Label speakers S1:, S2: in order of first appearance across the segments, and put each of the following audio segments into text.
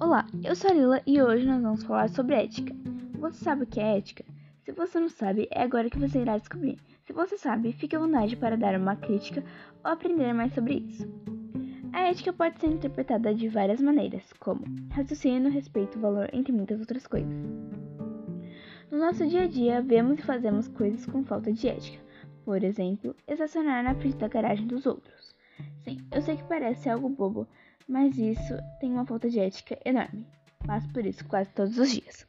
S1: Olá, eu sou a Lila e hoje nós vamos falar sobre ética. Você sabe o que é ética? Se você não sabe, é agora que você irá descobrir. Se você sabe, fique à vontade para dar uma crítica ou aprender mais sobre isso. A ética pode ser interpretada de várias maneiras, como raciocínio, respeito, valor, entre muitas outras coisas. No nosso dia a dia, vemos e fazemos coisas com falta de ética, por exemplo, estacionar na frente da garagem dos outros Sim, eu sei que parece algo bobo, mas isso tem uma falta de ética enorme. Passo por isso quase todos os dias.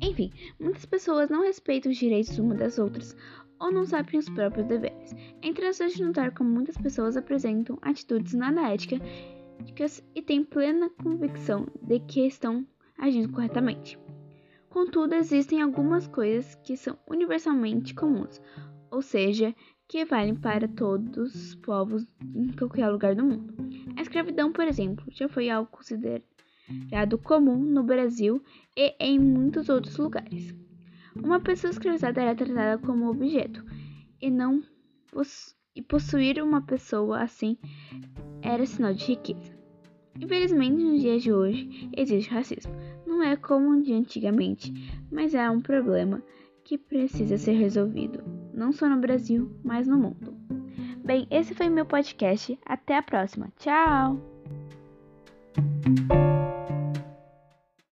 S1: Enfim, muitas pessoas não respeitam os direitos umas das outras ou não sabem os próprios deveres. É interessante notar como muitas pessoas apresentam atitudes nada éticas e têm plena convicção de que estão agindo corretamente. Contudo, existem algumas coisas que são universalmente comuns, ou seja, que valem para todos os povos em qualquer lugar do mundo. A escravidão, por exemplo, já foi algo considerado comum no Brasil e em muitos outros lugares. Uma pessoa escravizada era tratada como objeto e não e possuir uma pessoa assim era sinal de riqueza. Infelizmente, nos dias de hoje existe racismo. Não é como de antigamente, mas é um problema que precisa ser resolvido, não só no Brasil, mas no mundo. Bem, esse foi meu podcast. Até a próxima. Tchau!